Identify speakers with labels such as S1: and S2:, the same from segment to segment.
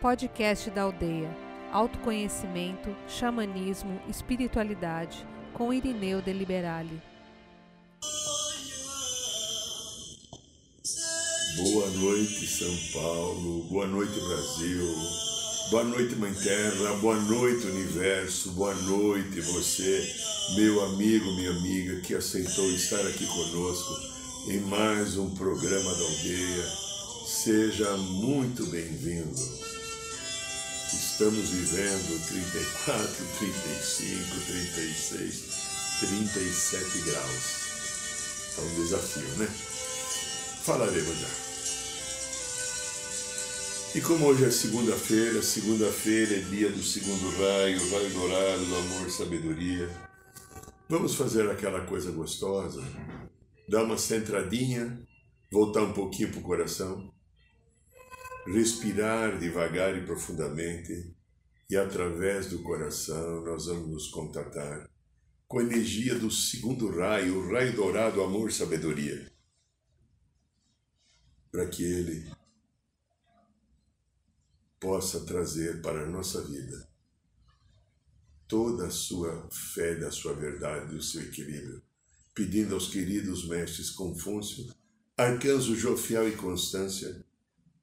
S1: Podcast da Aldeia. Autoconhecimento, xamanismo, espiritualidade, com Irineu de Liberale.
S2: Boa noite, São Paulo. Boa noite, Brasil. Boa noite, Mãe Terra. Boa noite, Universo. Boa noite, você, meu amigo, minha amiga, que aceitou estar aqui conosco em mais um programa da aldeia. Seja muito bem-vindo. Estamos vivendo 34, 35, 36, 37 graus. É um desafio, né? Falaremos já. E como hoje é segunda-feira, segunda-feira é dia do segundo raio, raio dourado do amor, sabedoria. Vamos fazer aquela coisa gostosa, dar uma centradinha, voltar um pouquinho para o coração respirar devagar e profundamente, e através do coração nós vamos nos contatar com a energia do segundo raio, o raio dourado, amor, sabedoria, para que ele possa trazer para a nossa vida toda a sua fé da sua verdade, do seu equilíbrio, pedindo aos queridos mestres Confúcio, Arcanjo Jofiel e Constância,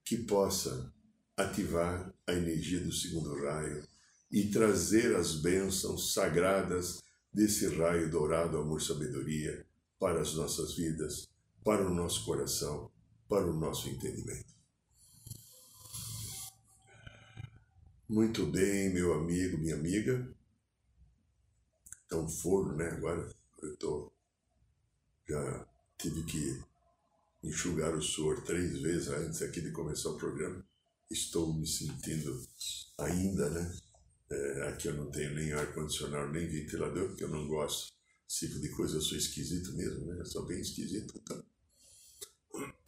S2: que possa ativar a energia do segundo raio e trazer as bênçãos sagradas desse raio dourado amor-sabedoria para as nossas vidas, para o nosso coração, para o nosso entendimento. Muito bem, meu amigo, minha amiga. Um forno, né? Agora eu tô, já tive que enxugar o suor três vezes antes aqui de começar o programa. Estou me sentindo ainda, né? É, aqui eu não tenho nem ar-condicionado, nem ventilador, porque eu não gosto desse tipo de coisa. Eu sou esquisito mesmo, né? Eu sou bem esquisito. Então.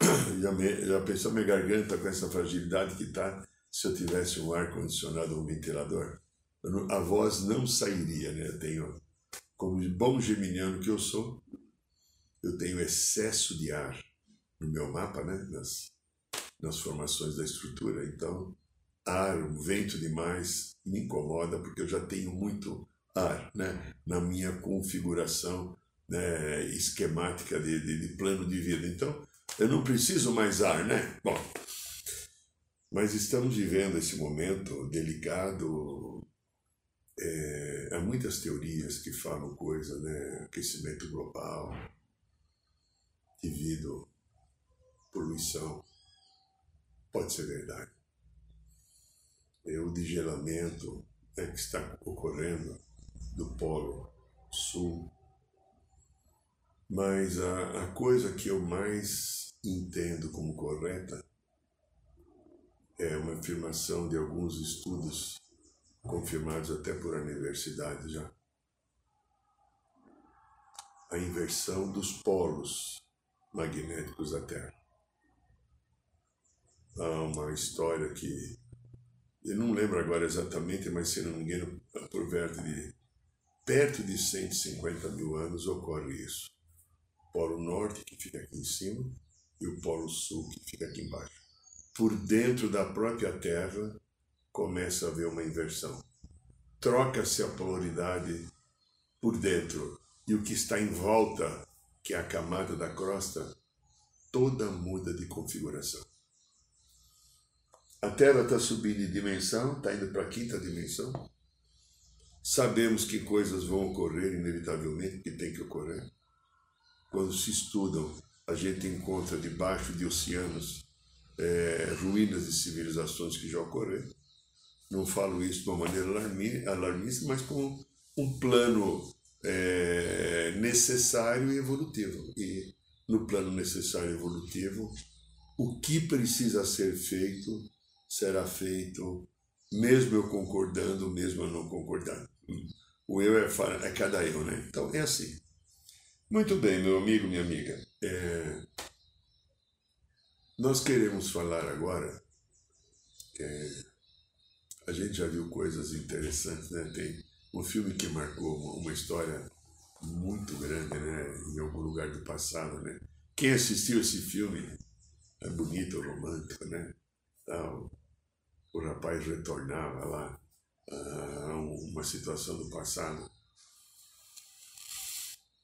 S2: Já, me, já pensou minha garganta com essa fragilidade que está se eu tivesse um ar-condicionado ou um ventilador? Não, a voz não sairia, né? Eu tenho, como bom geminiano que eu sou, eu tenho excesso de ar no meu mapa, né? nas, nas formações da estrutura. Então, ar, vento demais me incomoda porque eu já tenho muito ar né? na minha configuração né? esquemática de, de, de plano de vida. Então, eu não preciso mais ar, né? Bom, mas estamos vivendo esse momento delicado. É, há muitas teorias que falam coisa, né? Aquecimento global, devido poluição. Pode ser verdade. É o digelamento é que está ocorrendo do Polo Sul. Mas a, a coisa que eu mais entendo como correta é uma afirmação de alguns estudos confirmados até por universidades já. A inversão dos polos magnéticos da Terra há uma história que eu não lembro agora exatamente, mas se não me engano, por perto de, perto de 150 mil anos ocorre isso. O Polo Norte, que fica aqui em cima, e o Polo Sul, que fica aqui embaixo. Por dentro da própria Terra, começa a haver uma inversão. Troca-se a polaridade por dentro, e o que está em volta, que é a camada da crosta, toda muda de configuração. A Terra está subindo de dimensão, está indo para a quinta dimensão. Sabemos que coisas vão ocorrer inevitavelmente, que tem que ocorrer. Quando se estudam, a gente encontra debaixo de oceanos é, ruínas de civilizações que já ocorreram. Não falo isso de uma maneira alarmista, mas com um plano é, necessário e evolutivo. E no plano necessário e evolutivo, o que precisa ser feito será feito, mesmo eu concordando, mesmo eu não concordando. O eu é, é cada eu, né? Então é assim. Muito bem, meu amigo, minha amiga. É... Nós queremos falar agora. É... A gente já viu coisas interessantes, né? Tem um filme que marcou uma história muito grande, né? Em algum lugar do passado, né? Quem assistiu esse filme é bonito, romântico, né? Então, o rapaz retornava lá a uma situação do passado.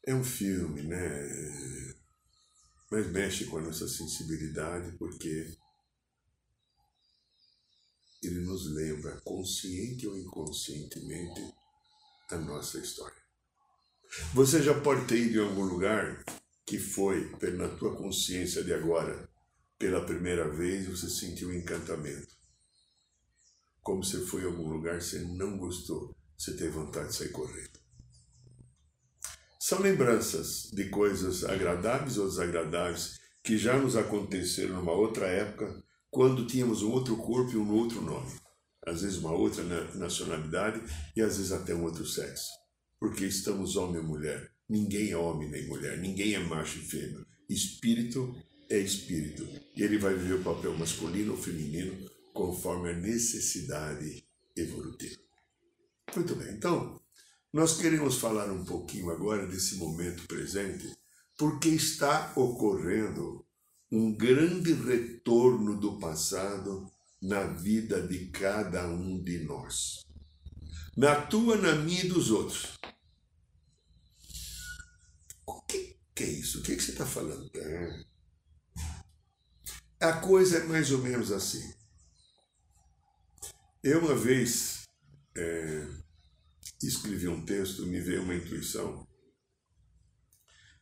S2: É um filme, né? Mas mexe com a nossa sensibilidade porque ele nos lembra, consciente ou inconscientemente, a nossa história. Você já pode ter ido em algum lugar que foi, na tua consciência de agora, pela primeira vez você sentiu um encantamento. Como você foi a algum lugar, você não gostou, você teve vontade de sair correndo. São lembranças de coisas agradáveis ou desagradáveis que já nos aconteceram numa outra época, quando tínhamos um outro corpo e um outro nome. Às vezes uma outra nacionalidade e às vezes até um outro sexo. Porque estamos homem e mulher. Ninguém é homem nem mulher, ninguém é macho e fêmea. Espírito é espírito. E ele vai viver o papel masculino ou feminino conforme a necessidade evolutiva. Muito bem, então, nós queremos falar um pouquinho agora desse momento presente, porque está ocorrendo um grande retorno do passado na vida de cada um de nós. Na tua, na minha e dos outros. O que, que é isso? O que, que você está falando? É. A coisa é mais ou menos assim. Eu uma vez é, escrevi um texto, me veio uma intuição,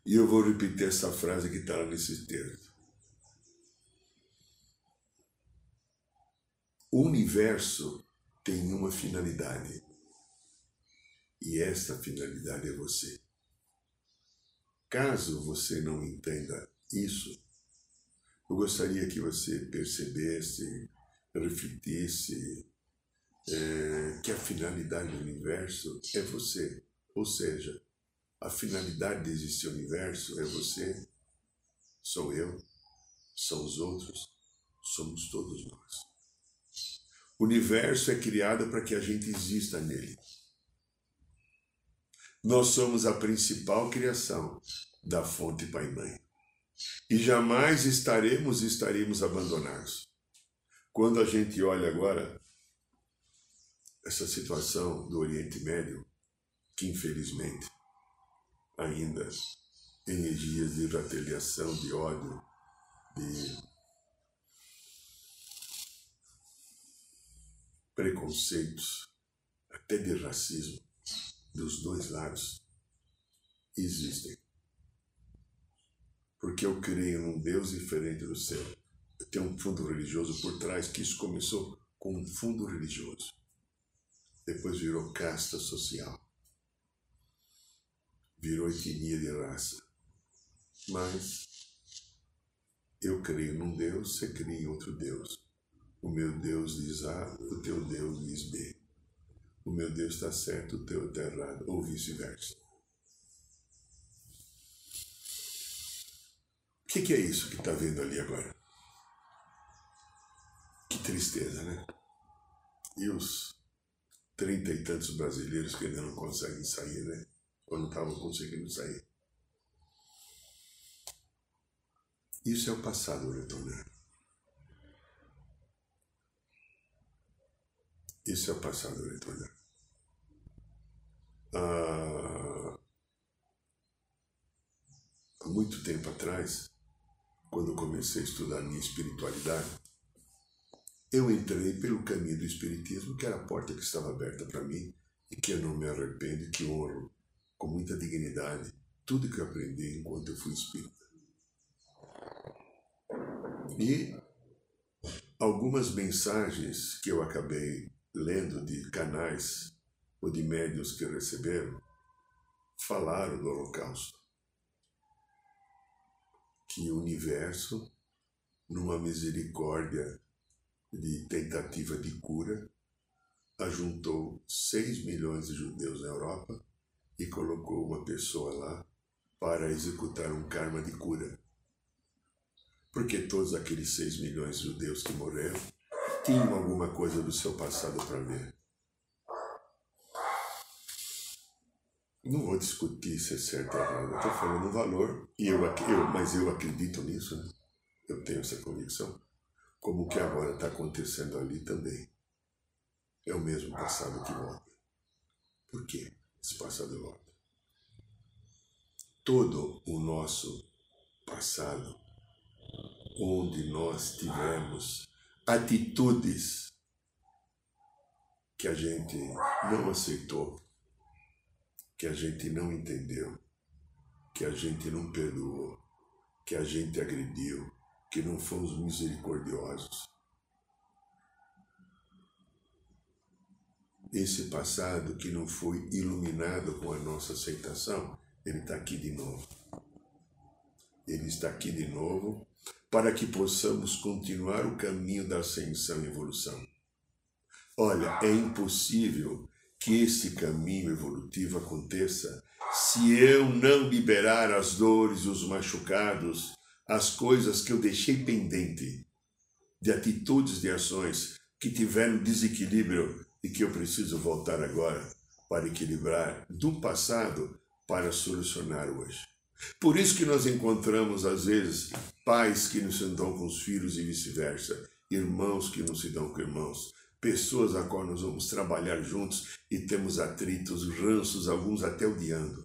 S2: e eu vou repetir essa frase que está nesse texto. O universo tem uma finalidade. E esta finalidade é você. Caso você não entenda isso, eu gostaria que você percebesse, refletisse é, que a finalidade do universo é você. Ou seja, a finalidade de existir o universo é você, sou eu, são os outros, somos todos nós. O universo é criado para que a gente exista nele. Nós somos a principal criação da fonte Pai Mãe. E jamais estaremos e estaremos abandonados. Quando a gente olha agora essa situação do Oriente Médio, que infelizmente ainda energias de retaliação, de ódio, de preconceitos, até de racismo, dos dois lados, existem. Porque eu creio num Deus diferente do céu. Tem um fundo religioso por trás, que isso começou com um fundo religioso. Depois virou casta social. Virou etnia de raça. Mas eu creio num Deus, você crê em outro Deus. O meu Deus diz A, o teu Deus diz B. O meu Deus está certo, o teu está errado, ou vice-versa. O que, que é isso que está vendo ali agora? Que tristeza, né? E os trinta e tantos brasileiros que ainda não conseguem sair, né? Ou não estavam conseguindo sair. Isso é o passado retornando. Isso é o passado retornar. Ah, há muito tempo atrás, quando comecei a estudar minha espiritualidade, eu entrei pelo caminho do Espiritismo, que era a porta que estava aberta para mim e que eu não me arrependo e que honro com muita dignidade tudo que eu aprendi enquanto eu fui espírita. E algumas mensagens que eu acabei lendo de canais ou de médios que receberam, falaram do Holocausto. Que o universo, numa misericórdia de tentativa de cura, ajuntou 6 milhões de judeus na Europa e colocou uma pessoa lá para executar um karma de cura. Porque todos aqueles 6 milhões de judeus que morreram tinham alguma coisa do seu passado para ver. Não vou discutir se é certo ou errado, estou falando um valor, e eu, eu, mas eu acredito nisso, né? eu tenho essa convicção, como o que agora está acontecendo ali também. é o mesmo passado que volta. Por que esse passado volta? Todo o nosso passado, onde nós tivemos atitudes que a gente não aceitou, que a gente não entendeu, que a gente não perdoou, que a gente agrediu, que não fomos misericordiosos. Esse passado que não foi iluminado com a nossa aceitação, ele está aqui de novo. Ele está aqui de novo para que possamos continuar o caminho da ascensão e evolução. Olha, é impossível que esse caminho evolutivo aconteça se eu não liberar as dores, os machucados, as coisas que eu deixei pendente, de atitudes, de ações que tiveram desequilíbrio e que eu preciso voltar agora para equilibrar do passado para solucionar hoje. Por isso que nós encontramos, às vezes, pais que não se dão com os filhos e vice-versa, irmãos que não se dão com irmãos, pessoas a qual nós vamos trabalhar juntos e temos atritos, ranços, alguns até odiando.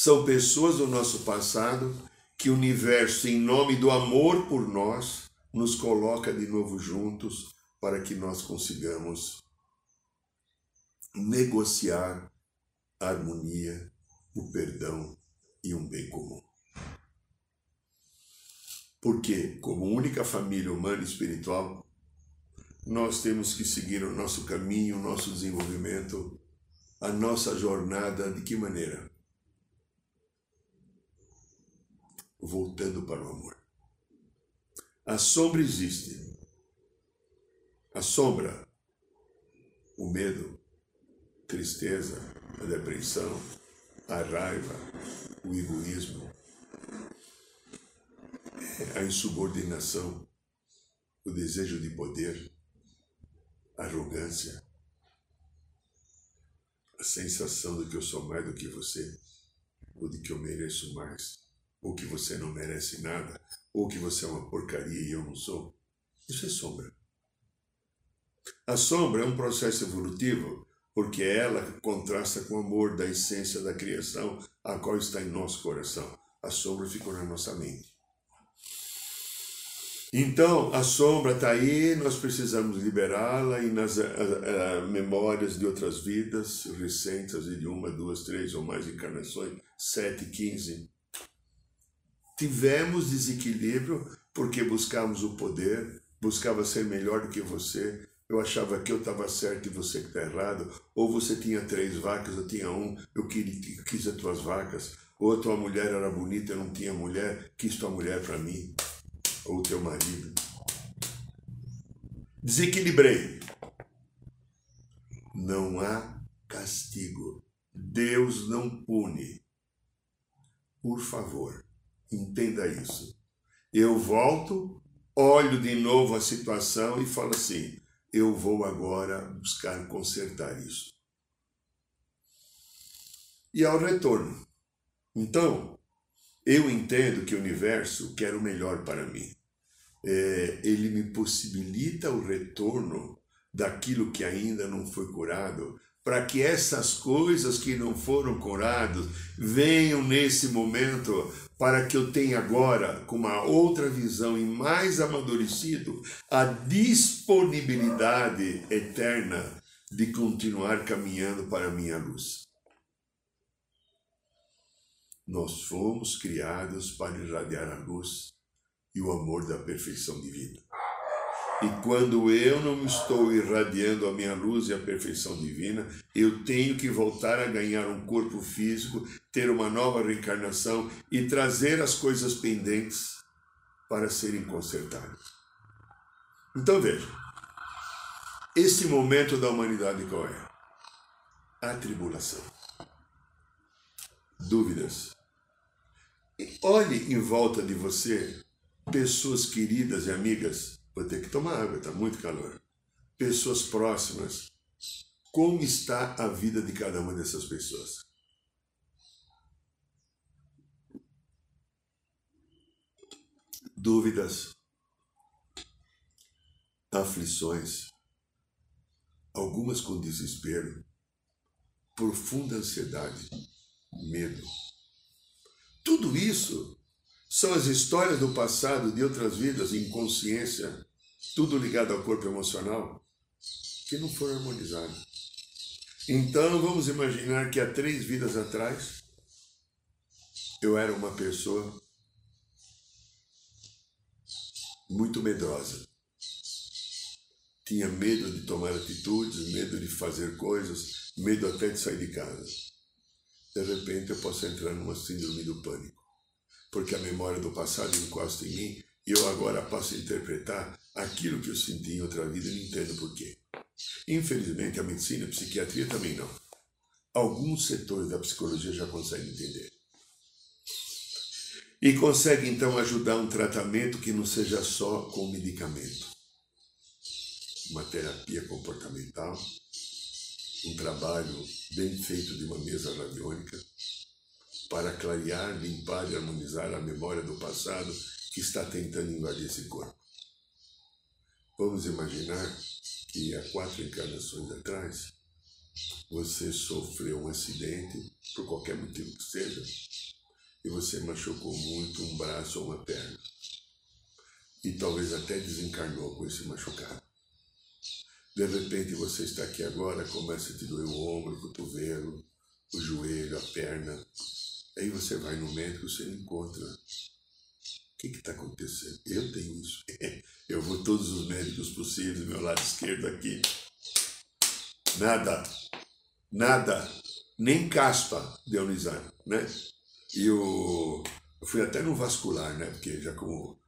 S2: São pessoas do nosso passado que o universo, em nome do amor por nós, nos coloca de novo juntos para que nós consigamos negociar a harmonia, o perdão e um bem comum. Porque, como única família humana e espiritual, nós temos que seguir o nosso caminho, o nosso desenvolvimento, a nossa jornada, de que maneira? Voltando para o amor. A sombra existe. A sombra, o medo, tristeza, a depressão, a raiva, o egoísmo, a insubordinação, o desejo de poder, a arrogância, a sensação de que eu sou mais do que você, ou de que eu mereço mais, ou que você não merece nada, ou que você é uma porcaria e eu não sou. Isso é sombra. A sombra é um processo evolutivo porque ela contrasta com o amor da essência da criação, a qual está em nosso coração. A sombra ficou na nossa mente. Então, a sombra está aí, nós precisamos liberá-la e nas memórias de outras vidas recentes, de uma, duas, três ou mais encarnações, sete, quinze, tivemos desequilíbrio porque buscávamos o poder, buscava ser melhor do que você, eu achava que eu estava certo e você que está errado, ou você tinha três vacas, eu tinha um, eu quis, quis as tuas vacas, ou a tua mulher era bonita, eu não tinha mulher, quis tua mulher para mim ou teu marido. Desequilibrei. Não há castigo. Deus não pune. Por favor, entenda isso. Eu volto, olho de novo a situação e falo assim: eu vou agora buscar consertar isso. E ao retorno. Então, eu entendo que o universo quer o melhor para mim é, ele me possibilita o retorno daquilo que ainda não foi curado, para que essas coisas que não foram curadas venham nesse momento, para que eu tenha agora, com uma outra visão e mais amadurecido, a disponibilidade eterna de continuar caminhando para a minha luz. Nós fomos criados para irradiar a luz e o amor da perfeição divina. E quando eu não estou irradiando a minha luz e a perfeição divina, eu tenho que voltar a ganhar um corpo físico, ter uma nova reencarnação e trazer as coisas pendentes para serem consertadas. Então veja, esse momento da humanidade qual é? A tribulação. Dúvidas. E olhe em volta de você pessoas queridas e amigas, vou ter que tomar água, está muito calor. Pessoas próximas. Como está a vida de cada uma dessas pessoas? Dúvidas. aflições, algumas com desespero, profunda ansiedade, medo. Tudo isso são as histórias do passado de outras vidas, inconsciência, tudo ligado ao corpo emocional, que não foram harmonizadas. Então vamos imaginar que há três vidas atrás eu era uma pessoa muito medrosa. Tinha medo de tomar atitudes, medo de fazer coisas, medo até de sair de casa. De repente eu posso entrar numa síndrome do pânico, porque a memória do passado encosta em mim e eu agora passo a interpretar aquilo que eu senti em outra vida e não entendo por quê. Infelizmente a medicina a psiquiatria também não. Alguns setores da psicologia já conseguem entender. E consegue então ajudar um tratamento que não seja só com medicamento uma terapia comportamental, um trabalho bem feito de uma mesa radiônica para clarear, limpar e harmonizar a memória do passado que está tentando invadir esse corpo. Vamos imaginar que há quatro encarnações atrás você sofreu um acidente, por qualquer motivo que seja, e você machucou muito um braço ou uma perna. E talvez até desencarnou com esse machucado. De repente você está aqui agora, começa a te doer o ombro, o cotovelo, o joelho, a perna. Aí você vai no médico, você encontra. O que está acontecendo? Eu tenho isso. Eu vou todos os médicos possíveis, meu lado esquerdo aqui. Nada. Nada. Nem caspa de unizar, né? E o, eu fui até no vascular, né? Porque já como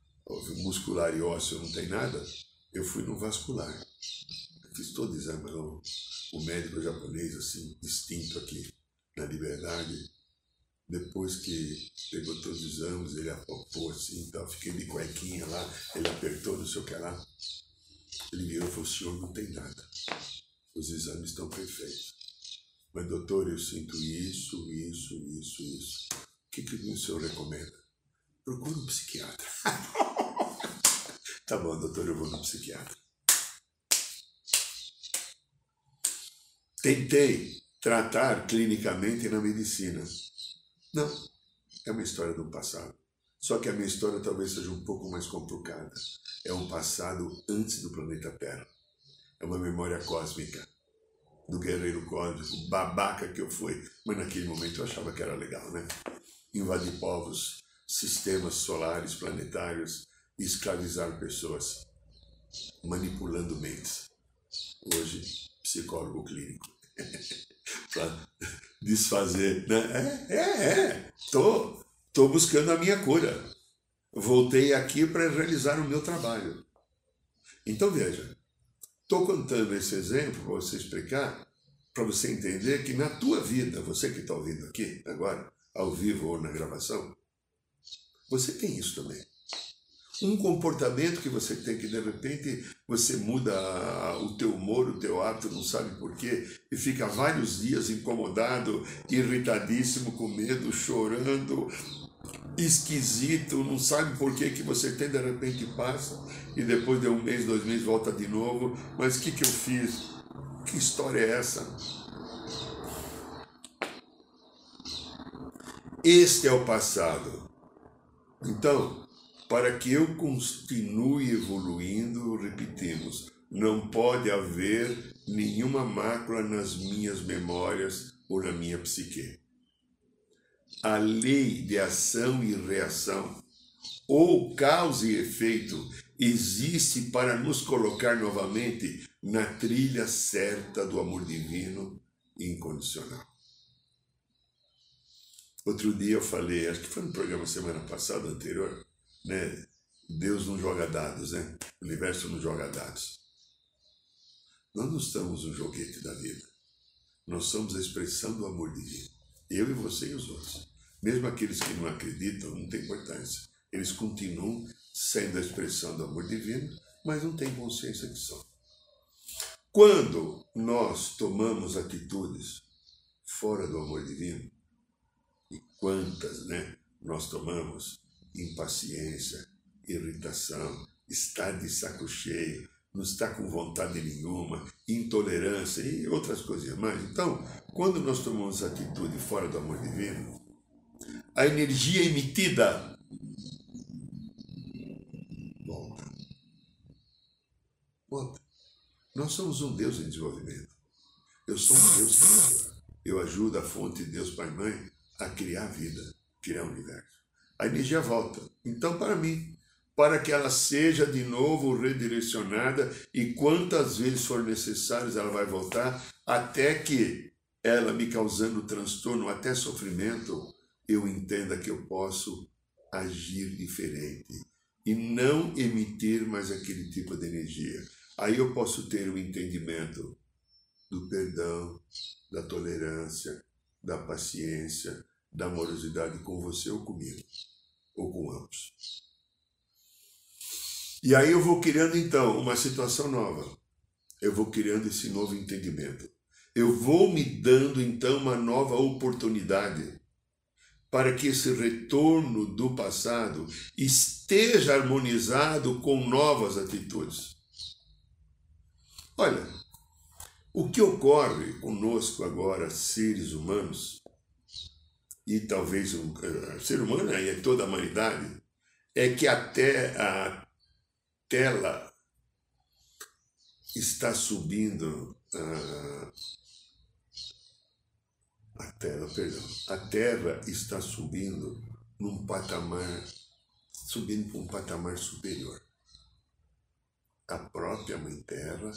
S2: muscular e ósseo não tem nada, eu fui no vascular fiz todo o exame, o médico japonês, assim, distinto aqui na Liberdade, depois que pegou todos os exames, ele apalpou assim, então, fiquei de cuequinha lá, ele apertou, não sei o que lá. Ele virou e falou, senhor não tem nada. Os exames estão perfeitos. Mas, doutor, eu sinto isso, isso, isso, isso. O que, que o senhor recomenda? Procura um psiquiatra. tá bom, doutor, eu vou no psiquiatra. Tentei tratar clinicamente na medicina. Não, é uma história do passado. Só que a minha história talvez seja um pouco mais complicada. É um passado antes do planeta Terra. É uma memória cósmica do guerreiro cósmico, babaca que eu fui. Mas naquele momento eu achava que era legal, né? Invadir povos, sistemas solares, planetários, escravizar pessoas, manipulando mentes. Hoje psicólogo clínico. desfazer, né? É, é, é. Tô, tô buscando a minha cura. Voltei aqui para realizar o meu trabalho. Então veja, estou contando esse exemplo para você explicar, para você entender que na tua vida, você que está ouvindo aqui agora, ao vivo ou na gravação, você tem isso também um comportamento que você tem que de repente você muda o teu humor, o teu hábito, não sabe porquê, e fica vários dias incomodado, irritadíssimo, com medo, chorando, esquisito, não sabe por que que você tem, de repente passa, e depois de um mês, dois meses, volta de novo, mas o que que eu fiz? Que história é essa? Este é o passado. Então, para que eu continue evoluindo, repetimos, não pode haver nenhuma mácula nas minhas memórias ou na minha psique. A lei de ação e reação, ou causa e efeito, existe para nos colocar novamente na trilha certa do amor divino incondicional. Outro dia eu falei, acho que foi no programa semana passada, anterior, né? Deus não joga dados, né? O universo não joga dados. Nós não estamos no joguete da vida. Nós somos a expressão do amor divino. Eu e você e os outros. Mesmo aqueles que não acreditam, não tem importância. Eles continuam sendo a expressão do amor divino, mas não têm consciência que são. Quando nós tomamos atitudes fora do amor divino, e quantas, né, nós tomamos, impaciência, irritação, estar de saco cheio, não está com vontade nenhuma, intolerância e outras coisas mais. Então, quando nós tomamos atitude fora do amor divino, a energia emitida volta. Volta. Nós somos um Deus em desenvolvimento. Eu sou um Deus criador. Eu ajudo a fonte de Deus Pai e Mãe a criar vida, criar o universo. A energia volta. Então, para mim, para que ela seja de novo redirecionada e quantas vezes for necessário ela vai voltar, até que ela me causando transtorno, até sofrimento, eu entenda que eu posso agir diferente e não emitir mais aquele tipo de energia. Aí eu posso ter o entendimento do perdão, da tolerância, da paciência, da amorosidade com você ou comigo, ou com ambos. E aí eu vou criando então uma situação nova. Eu vou criando esse novo entendimento. Eu vou me dando então uma nova oportunidade para que esse retorno do passado esteja harmonizado com novas atitudes. Olha, o que ocorre conosco agora, seres humanos, e talvez o uh, ser humano e toda a humanidade, é que até a tela está subindo uh, a terra, perdão, a terra está subindo num patamar, subindo para um patamar superior. A própria Mãe Terra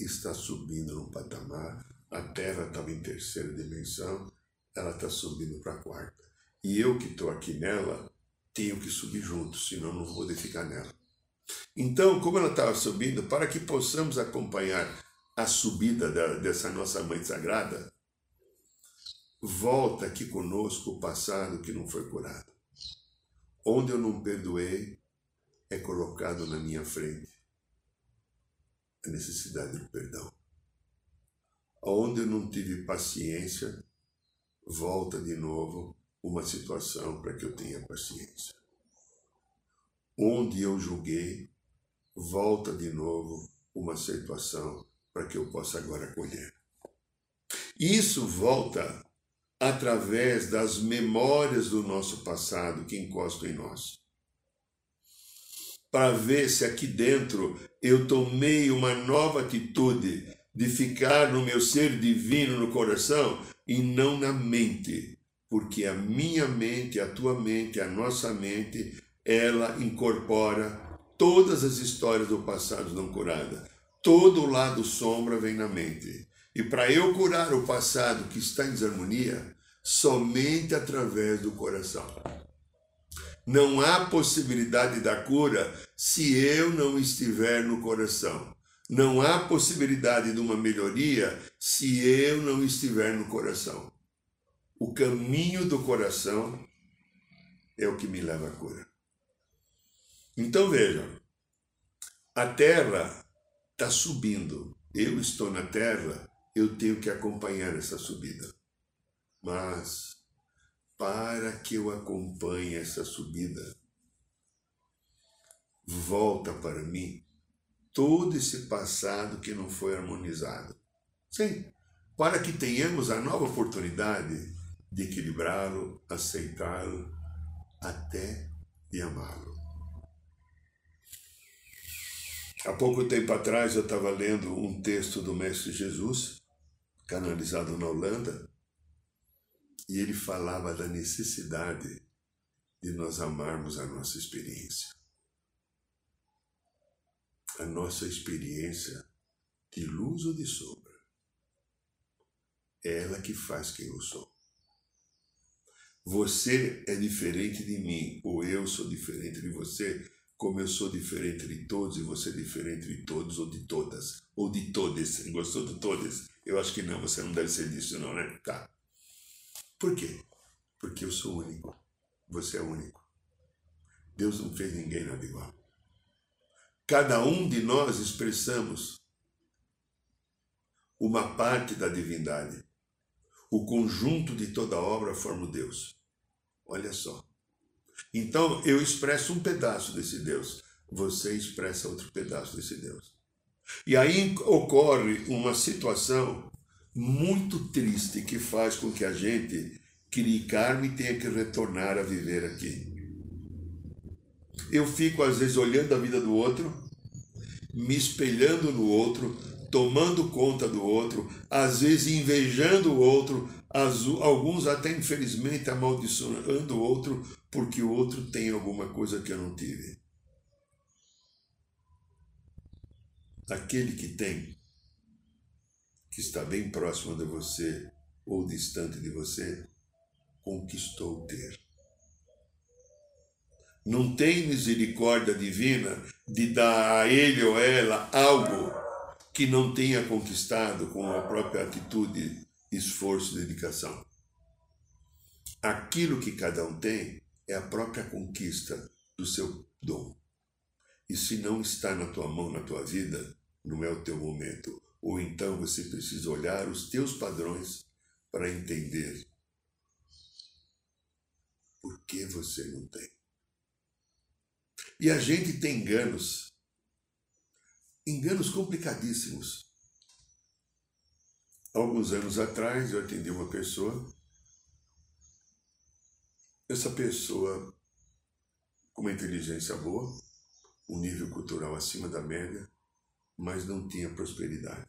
S2: está subindo num patamar, a Terra estava em terceira dimensão, ela está subindo para a quarta. E eu que estou aqui nela, tenho que subir junto, senão não vou poder ficar nela. Então, como ela estava subindo, para que possamos acompanhar a subida da, dessa nossa Mãe Sagrada, volta aqui conosco o passado que não foi curado. Onde eu não perdoei, é colocado na minha frente a necessidade do perdão. Onde eu não tive paciência, volta de novo uma situação para que eu tenha paciência. Onde eu julguei, volta de novo uma situação para que eu possa agora acolher. Isso volta através das memórias do nosso passado que encostam em nós. Para ver se aqui dentro eu tomei uma nova atitude de ficar no meu ser divino no coração e não na mente, porque a minha mente, a tua mente, a nossa mente, ela incorpora todas as histórias do passado não curada. Todo o lado sombra vem na mente. E para eu curar o passado que está em desarmonia, somente através do coração. Não há possibilidade da cura se eu não estiver no coração. Não há possibilidade de uma melhoria se eu não estiver no coração. O caminho do coração é o que me leva à cura. Então vejam, a terra está subindo. Eu estou na terra, eu tenho que acompanhar essa subida. Mas, para que eu acompanhe essa subida, volta para mim todo esse passado que não foi harmonizado. Sim, para que tenhamos a nova oportunidade de equilibrá-lo, aceitá-lo, até de amá-lo. Há pouco tempo atrás eu estava lendo um texto do Mestre Jesus, canalizado na Holanda, e ele falava da necessidade de nós amarmos a nossa experiência. A nossa experiência de luz ou de sombra. É ela que faz quem eu sou. Você é diferente de mim, ou eu sou diferente de você, como eu sou diferente de todos e você é diferente de todos ou de todas, ou de todas. Gostou de todas? Eu acho que não, você não deve ser disso não, né? Tá. Por quê? Porque eu sou único. Você é único. Deus não fez ninguém nada igual. Cada um de nós expressamos uma parte da divindade. O conjunto de toda obra forma o Deus. Olha só. Então eu expresso um pedaço desse Deus, você expressa outro pedaço desse Deus. E aí ocorre uma situação muito triste que faz com que a gente crie karma e tenha que retornar a viver aqui. Eu fico às vezes olhando a vida do outro, me espelhando no outro, tomando conta do outro, às vezes invejando o outro, alguns até infelizmente amaldiçoando o outro porque o outro tem alguma coisa que eu não tive. Aquele que tem, que está bem próximo de você ou distante de você, conquistou ter. Não tem misericórdia divina de dar a ele ou ela algo que não tenha conquistado com a própria atitude, esforço e dedicação. Aquilo que cada um tem é a própria conquista do seu dom. E se não está na tua mão, na tua vida, não é o teu momento. Ou então você precisa olhar os teus padrões para entender por que você não tem. E a gente tem enganos, enganos complicadíssimos. Alguns anos atrás eu atendi uma pessoa, essa pessoa com uma inteligência boa, um nível cultural acima da média, mas não tinha prosperidade.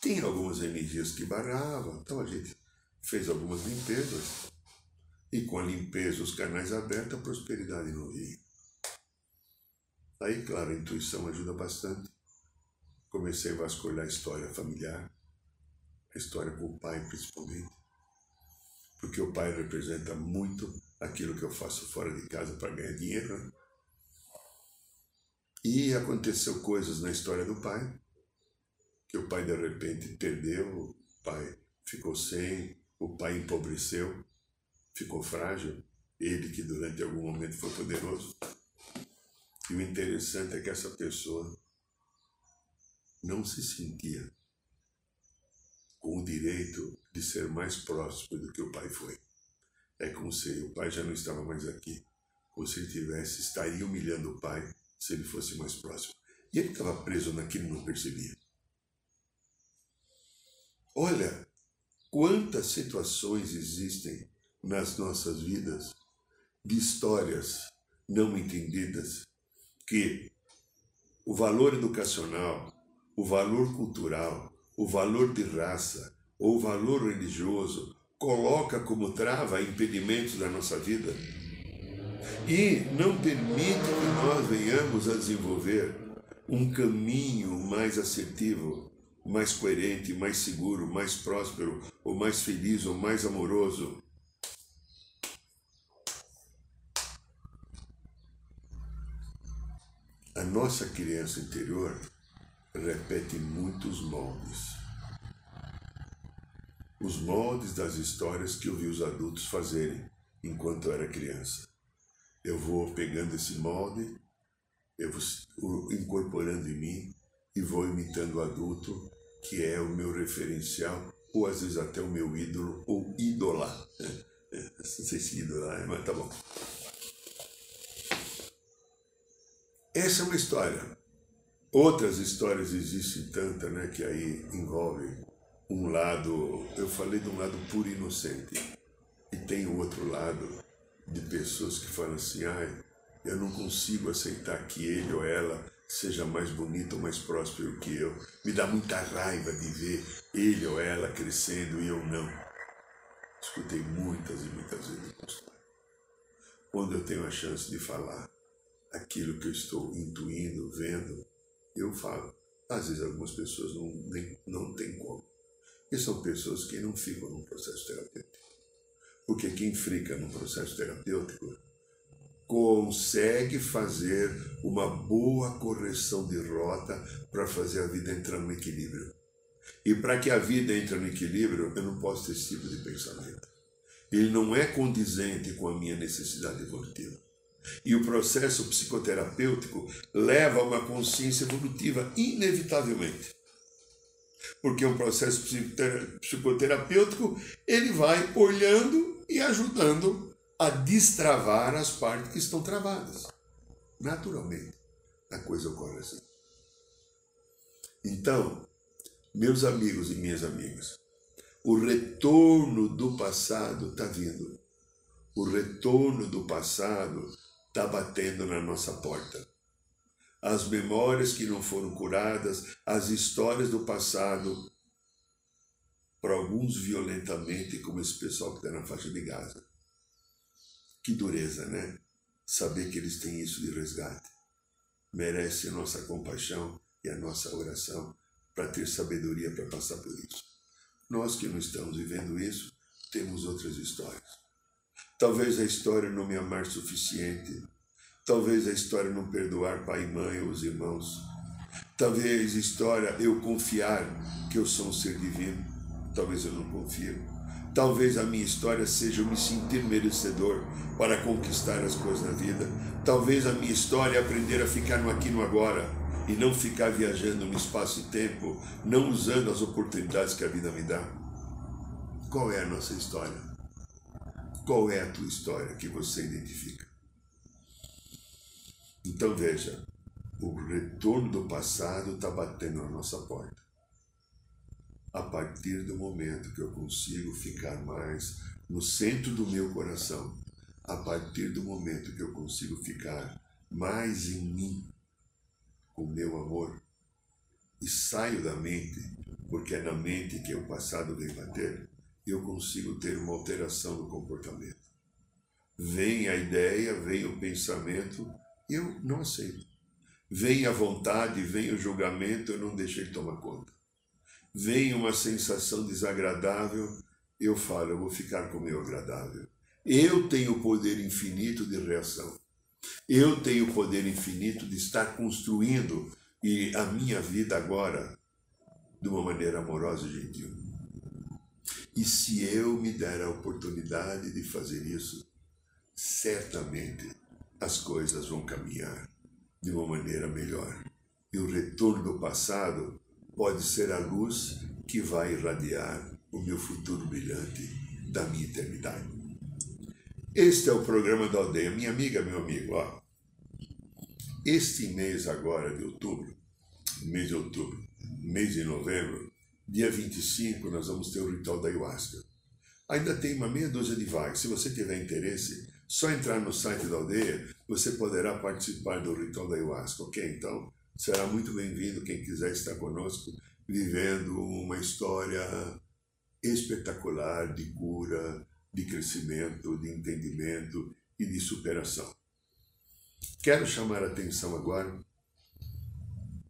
S2: Tinha algumas energias que barravam, então a gente fez algumas limpezas e com a limpeza, os canais abertos, a prosperidade não vinha. Aí, claro, a intuição ajuda bastante. Comecei a vasculhar a história familiar, a história com o pai principalmente, porque o pai representa muito aquilo que eu faço fora de casa para ganhar dinheiro. Né? E aconteceu coisas na história do pai, que o pai de repente perdeu, o pai ficou sem, o pai empobreceu, ficou frágil, ele que durante algum momento foi poderoso. E o interessante é que essa pessoa não se sentia com o direito de ser mais próximo do que o pai foi. É como se o pai já não estava mais aqui, ou se ele tivesse, estaria humilhando o pai se ele fosse mais próximo. E ele estava preso naquilo e não percebia. Olha quantas situações existem nas nossas vidas de histórias não entendidas que o valor educacional, o valor cultural, o valor de raça ou o valor religioso coloca como trava impedimentos da nossa vida e não permite que nós venhamos a desenvolver um caminho mais assertivo, mais coerente, mais seguro, mais próspero, ou mais feliz, ou mais amoroso, A nossa criança interior repete muitos moldes. Os moldes das histórias que eu vi os adultos fazerem enquanto eu era criança. Eu vou pegando esse molde, eu vou incorporando em mim e vou imitando o adulto, que é o meu referencial, ou às vezes até o meu ídolo ou ídola. Não sei se ídola é, mas tá bom. Essa é uma história. Outras histórias existem tantas, né, que aí envolvem um lado, eu falei de um lado puro e inocente, e tem o outro lado de pessoas que falam assim, ai, eu não consigo aceitar que ele ou ela seja mais bonito ou mais próspero que eu. Me dá muita raiva de ver ele ou ela crescendo e eu não. Escutei muitas e muitas vezes. Quando eu tenho a chance de falar, aquilo que eu estou intuindo, vendo, eu falo. Às vezes algumas pessoas não, nem, não têm como. E são pessoas que não ficam num processo terapêutico. Porque quem fica num processo terapêutico consegue fazer uma boa correção de rota para fazer a vida entrar no equilíbrio. E para que a vida entre no equilíbrio, eu não posso ter esse tipo de pensamento. Ele não é condizente com a minha necessidade evolutiva. E o processo psicoterapêutico leva a uma consciência evolutiva, inevitavelmente. Porque um processo psicoterapêutico, ele vai olhando e ajudando a destravar as partes que estão travadas. Naturalmente, a coisa ocorre assim. Então, meus amigos e minhas amigas, o retorno do passado está vindo. O retorno do passado está batendo na nossa porta. As memórias que não foram curadas, as histórias do passado, para alguns violentamente, como esse pessoal que está na faixa de Gaza. Que dureza, né? Saber que eles têm isso de resgate. Merece a nossa compaixão e a nossa oração para ter sabedoria para passar por isso. Nós que não estamos vivendo isso, temos outras histórias. Talvez a história não me amar suficiente. Talvez a história não perdoar pai e mãe ou os irmãos. Talvez a história eu confiar que eu sou um ser divino. Talvez eu não confie. Talvez a minha história seja eu me sentir merecedor para conquistar as coisas na vida. Talvez a minha história é aprender a ficar no aqui no agora e não ficar viajando no espaço e tempo, não usando as oportunidades que a vida me dá. Qual é a nossa história? Qual é a tua história que você identifica? Então veja, o retorno do passado está batendo na nossa porta. A partir do momento que eu consigo ficar mais no centro do meu coração, a partir do momento que eu consigo ficar mais em mim, com meu amor, e saio da mente, porque é na mente que o passado vem bater, eu consigo ter uma alteração no comportamento. Vem a ideia, vem o pensamento, eu não aceito. Vem a vontade, vem o julgamento, eu não deixei tomar conta. Vem uma sensação desagradável, eu falo, eu vou ficar com o meu agradável. Eu tenho o poder infinito de reação. Eu tenho o poder infinito de estar construindo e a minha vida agora de uma maneira amorosa e gentil. E se eu me der a oportunidade de fazer isso, certamente as coisas vão caminhar de uma maneira melhor. E o retorno do passado pode ser a luz que vai irradiar o meu futuro brilhante da minha eternidade. Este é o programa da aldeia. Minha amiga, meu amigo, ó. Este mês agora de outubro, mês de outubro, mês de novembro, Dia 25 nós vamos ter o ritual da ayahuasca. Ainda tem uma meia dúzia de vagas. Se você tiver interesse, só entrar no site da aldeia, você poderá participar do ritual da ayahuasca, ok? Então, será muito bem-vindo quem quiser estar conosco, vivendo uma história espetacular de cura, de crescimento, de entendimento e de superação. Quero chamar a atenção agora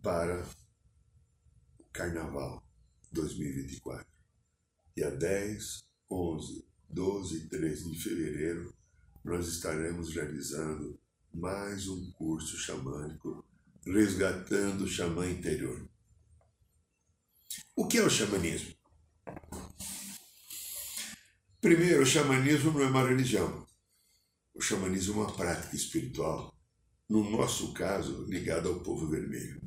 S2: para o carnaval. 2024. Dia 10, 11, 12 e 13 de fevereiro, nós estaremos realizando mais um curso xamânico, resgatando o xamã interior. O que é o xamanismo? Primeiro, o xamanismo não é uma religião. O xamanismo é uma prática espiritual, no nosso caso, ligada ao povo vermelho.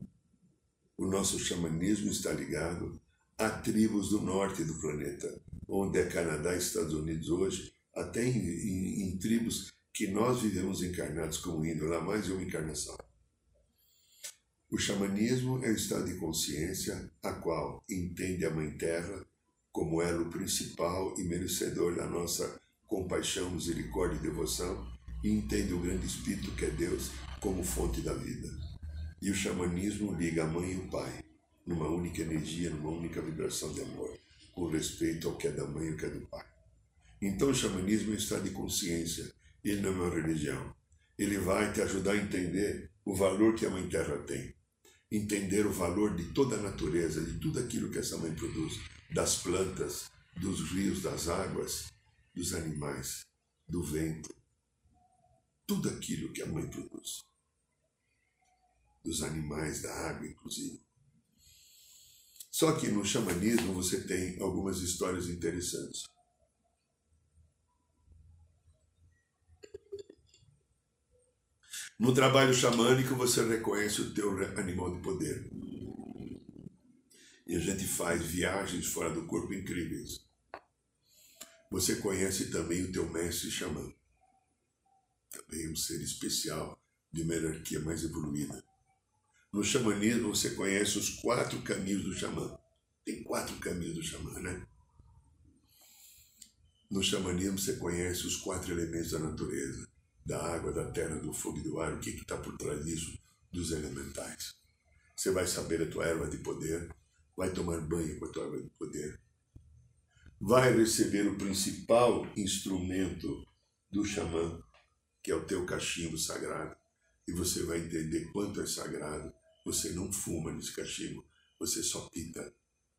S2: O nosso xamanismo está ligado a tribos do norte do planeta, onde é Canadá e Estados Unidos hoje, até em, em, em tribos que nós vivemos encarnados como índio, lá mais de uma encarnação. O xamanismo é o estado de consciência a qual entende a Mãe Terra como elo principal e merecedor da nossa compaixão, misericórdia e devoção, e entende o grande Espírito que é Deus como fonte da vida. E o xamanismo liga a mãe e o pai, numa única energia, numa única vibração de amor, com respeito ao que é da mãe e ao que é do pai. Então o xamanismo é um estado de consciência, ele não é uma religião. Ele vai te ajudar a entender o valor que a Mãe Terra tem, entender o valor de toda a natureza, de tudo aquilo que essa mãe produz, das plantas, dos rios, das águas, dos animais, do vento, tudo aquilo que a mãe produz, dos animais, da água, inclusive. Só que no xamanismo você tem algumas histórias interessantes. No trabalho xamânico você reconhece o teu animal de poder. E a gente faz viagens fora do corpo incríveis. Você conhece também o teu mestre xamã. Também um ser especial de uma hierarquia mais evoluída. No xamanismo você conhece os quatro caminhos do xamã. Tem quatro caminhos do xamã, né? No xamanismo você conhece os quatro elementos da natureza, da água, da terra, do fogo e do ar. O que está por trás disso? Dos elementais. Você vai saber a tua erva de poder, vai tomar banho com a tua erva de poder, vai receber o principal instrumento do xamã, que é o teu cachimbo sagrado, e você vai entender quanto é sagrado. Você não fuma nesse cachimbo, você só pita.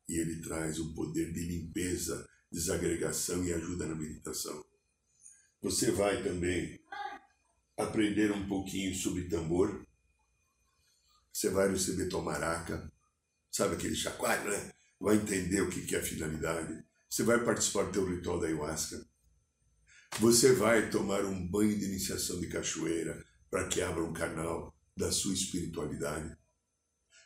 S2: E ele traz um poder de limpeza, desagregação e ajuda na meditação. Você vai também aprender um pouquinho sobre tambor. Você vai receber tua maraca, sabe aquele chacoalho, né? Vai entender o que é a finalidade. Você vai participar do teu ritual da ayahuasca. Você vai tomar um banho de iniciação de cachoeira para que abra um canal da sua espiritualidade.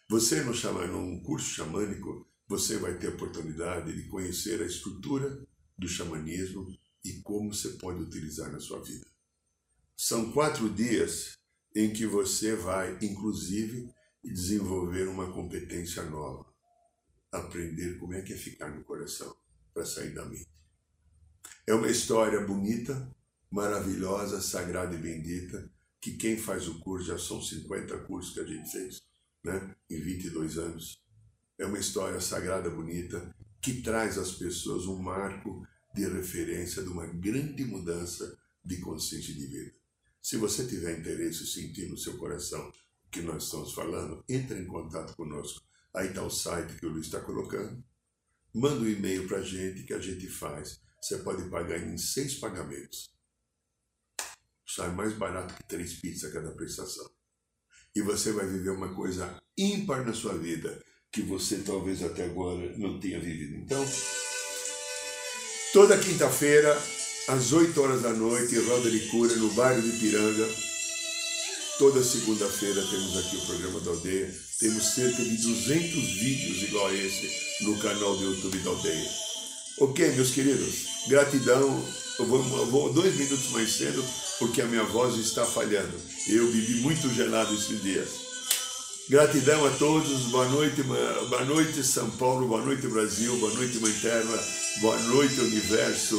S2: Você, no, chama, num curso xamânico, você vai ter a oportunidade de conhecer a estrutura do xamanismo e como você pode utilizar na sua vida. São quatro dias em que você vai, inclusive, desenvolver uma competência nova. Aprender como é que é ficar no coração para sair da mente. É uma história bonita, maravilhosa, sagrada e bendita, que quem faz o curso, já são 50 cursos que a gente fez, né? em 22 anos. É uma história sagrada, bonita, que traz às pessoas um marco de referência de uma grande mudança de consciência de vida. Se você tiver interesse sentir no seu coração o que nós estamos falando, entre em contato conosco. Aí está o site que o Luiz está colocando manda um e-mail para a gente que a gente faz. Você pode pagar em seis pagamentos. Sai mais barato que três pizzas cada prestação. E você vai viver uma coisa ímpar na sua vida, que você talvez até agora não tenha vivido. Então, toda quinta-feira, às 8 horas da noite, Roda de Cura, no bairro de Piranga, Toda segunda-feira temos aqui o programa da Aldeia. Temos cerca de 200 vídeos igual a esse no canal do YouTube da Aldeia. Ok, meus queridos, gratidão. Eu vou, eu vou dois minutos mais cedo porque a minha voz está falhando. Eu bebi muito gelado esses dias. Gratidão a todos, boa noite, boa noite São Paulo, boa noite Brasil, boa noite Mãe Terra, boa noite Universo.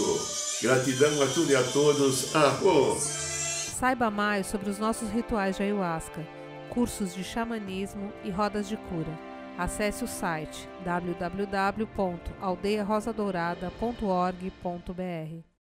S2: Gratidão a tudo e a todos. Oh.
S1: Saiba mais sobre os nossos rituais de ayahuasca, cursos de xamanismo e rodas de cura. Acesse o site www.aldeiarosadourada.org.br.